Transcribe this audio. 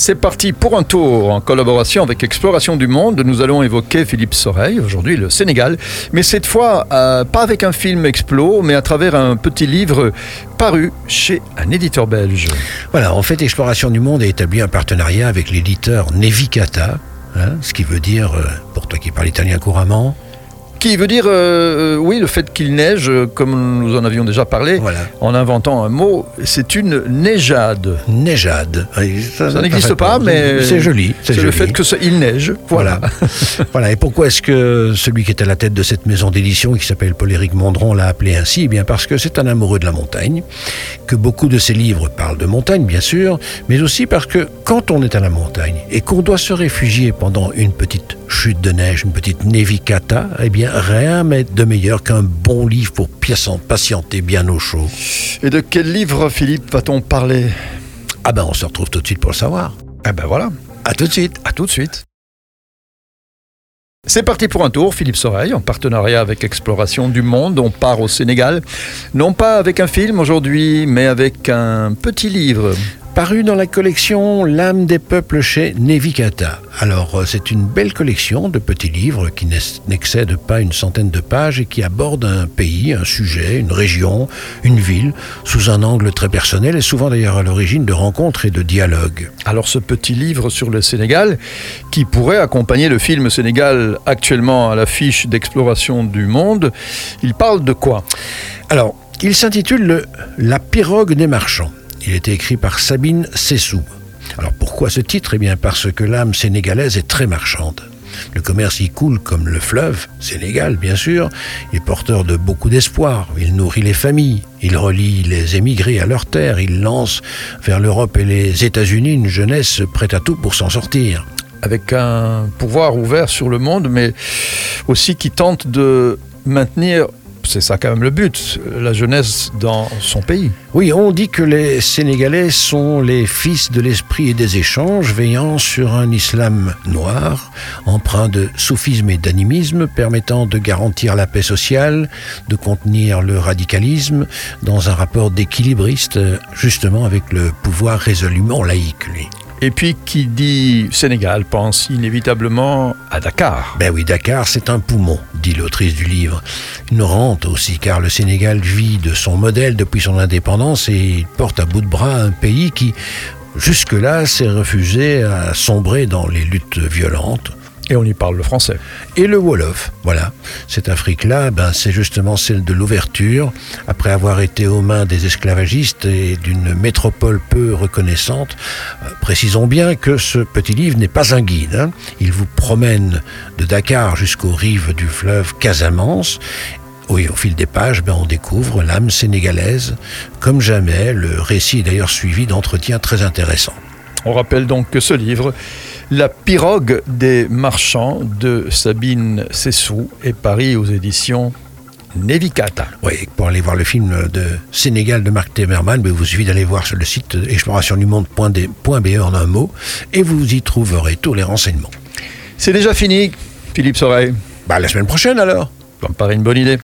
C'est parti pour un tour en collaboration avec Exploration du Monde. Nous allons évoquer Philippe Soreille, aujourd'hui le Sénégal, mais cette fois euh, pas avec un film explo, mais à travers un petit livre paru chez un éditeur belge. Voilà, en fait, Exploration du Monde a établi un partenariat avec l'éditeur Nevicata, hein, ce qui veut dire, euh, pour toi qui parles italien couramment, Qui veut dire, euh, euh, oui, le fait qu'il neige, euh, comme nous en avions déjà parlé, Voilà. en inventant un mot, c'est une neigeade. Neijade. Ça n'existe pas, mais C'est joli. C'est le fait que ça- il neige. Voilà. Voilà. voilà. Et pourquoi est-ce que celui qui est à la tête de cette maison d'édition, qui s'appelle Paul-Éric Mondron, l'a appelé ainsi? Eh bien, parce que c'est un amoureux de la montagne, que beaucoup de ses livres parlent de montagne, bien sûr, mais aussi parce que quand on est à la montagne et qu'on doit se réfugier pendant une petite chute de neige, une petite nevicata, eh bien, rien n'est de meilleur qu'un bon livre pour patienter bien au chaud. Et de quel livre, Philippe, va-t-on parler? Ah ben, on se retrouve tout de suite pour le savoir. Ah ben voilà, À tout de suite. à tout de suite. C'est parti pour un tour, Philippe Soreille, en partenariat avec Exploration du Monde. On part au Sénégal, non pas avec un film aujourd'hui, mais avec un petit livre. Paru dans la collection L'âme des peuples chez Nevicata. Alors, euh, c'est une belle collection de petits livres qui n'ex- n'excèdent pas une centaine de pages et qui abordent un pays, un sujet, une région, une ville, sous un angle très personnel et souvent d'ailleurs à l'origine de rencontres et de dialogues. Alors ce petit livre sur le Sénégal, qui pourrait accompagner le film Sénégal actuellement à l'affiche d'Exploration du Monde, il parle de quoi? Alors, il s'intitule le La pirogue des marchands. Il était écrit par Sabine Sessou. Alors pourquoi ce titre? Eh bien parce que l'âme sénégalaise est très marchande. Le commerce y coule comme le fleuve, Sénégal bien sûr, est porteur de beaucoup d'espoir, il nourrit les familles, il relie les émigrés à leur terre, il lance vers l'Europe et les États-Unis une jeunesse prête à tout pour s'en sortir. avec un pouvoir ouvert sur le monde, mais aussi qui tente de maintenir, c'est ça quand même le but, la jeunesse dans son pays. Oui, on dit que les Sénégalais sont les fils de l'esprit et des échanges, veillant sur un islam noir, empreint de soufisme et d'animisme, permettant de garantir la paix sociale, de contenir le radicalisme, dans un rapport d'équilibriste, justement avec le pouvoir résolument laïque, lui. Et puis qui dit Sénégal pense inévitablement à Dakar. Ben oui, Dakar, c'est un poumon, dit l'autrice du livre. Une rente aussi, car le Sénégal vit de son modèle depuis son indépendance et porte à bout de bras un pays qui, jusque-là, s'est refusé à sombrer dans les luttes violentes. Et on y parle le français. Et le Wolof, voilà. Cette Afrique-là, ben, c'est justement celle de l'ouverture, après avoir été aux mains des esclavagistes et d'une métropole peu reconnaissante. Euh, précisons bien que ce petit livre n'est pas un guide. hein. Il vous promène de Dakar jusqu'aux rives du fleuve Casamance. Oui, au fil des pages, ben, on découvre l'âme sénégalaise. Comme jamais, le récit est d'ailleurs suivi d'entretiens très intéressants. On rappelle donc que ce livre, La pirogue des marchands de Sabine Sessou, est paru aux éditions Nevicata. Oui, pour aller voir le film de Sénégal de Marc Temerman, ben, vous suffit d'aller voir sur le site explorationdumonde.be en un mot et vous y trouverez tous les renseignements. C'est déjà fini, Philippe Soreille. Bah, la semaine prochaine alors Ça me paraît une bonne idée.